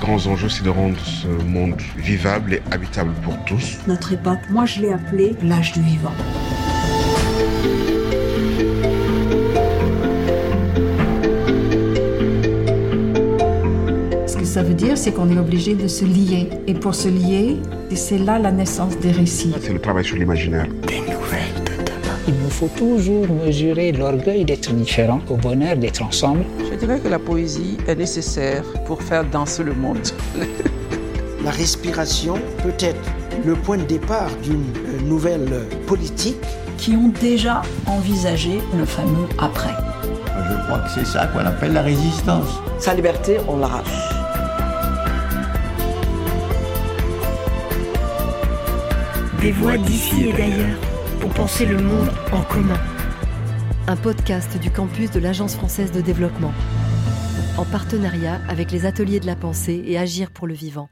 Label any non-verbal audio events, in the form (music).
grands enjeux, c'est de rendre ce monde vivable et habitable pour tous. Notre époque, moi je l'ai appelé l'âge du vivant. Ce que ça veut dire, c'est qu'on est obligé de se lier. Et pour se lier, c'est là la naissance des récits. C'est le travail sur l'imaginaire. Il nous faut toujours mesurer l'orgueil d'être différent, au bonheur d'être ensemble. Je dirais que la poésie est nécessaire pour faire danser le monde. (laughs) La respiration peut être le point de départ d'une euh, nouvelle politique. Qui ont déjà envisagé le fameux après. Je crois que c'est ça qu'on appelle la résistance. Sa liberté, on l'arrache. Des voix d'ici et d'ailleurs pour penser le monde en commun. Un podcast du campus de l'Agence française de développement. En partenariat avec les ateliers de la pensée et Agir pour le vivant.